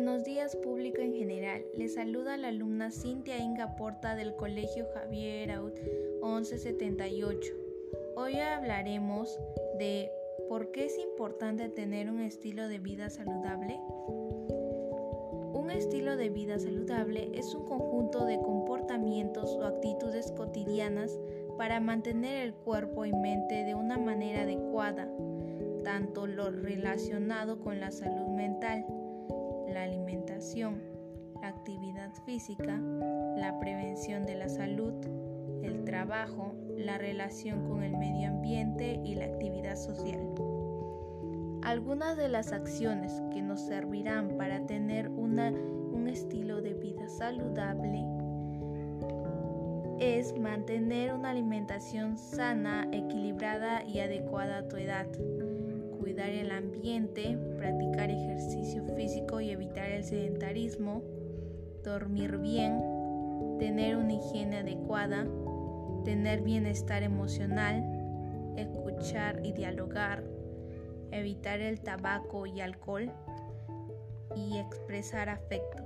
días público en general. Les saluda la alumna Cintia Inga Porta del Colegio Javier Aut 1178. Hoy hablaremos de por qué es importante tener un estilo de vida saludable. Un estilo de vida saludable es un conjunto de comportamientos o actitudes cotidianas para mantener el cuerpo y mente de una manera adecuada, tanto lo relacionado con la salud mental, la alimentación, la actividad física, la prevención de la salud, el trabajo, la relación con el medio ambiente y la actividad social. Algunas de las acciones que nos servirán para tener un estilo de vida saludable es mantener una alimentación sana, equilibrada y adecuada a tu edad, cuidar el ambiente, practicar ejercicio el sedentarismo, dormir bien, tener una higiene adecuada, tener bienestar emocional, escuchar y dialogar, evitar el tabaco y alcohol y expresar afecto.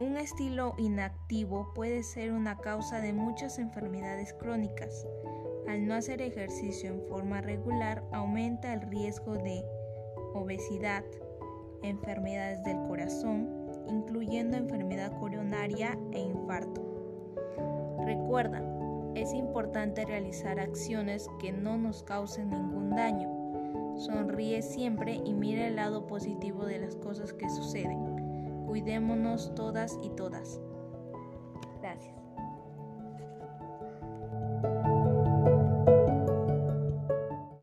Un estilo inactivo puede ser una causa de muchas enfermedades crónicas. Al no hacer ejercicio en forma regular aumenta el riesgo de obesidad, enfermedades del corazón, incluyendo enfermedad coronaria e infarto. Recuerda, es importante realizar acciones que no nos causen ningún daño. Sonríe siempre y mira el lado positivo de las cosas que suceden. Cuidémonos todas y todas.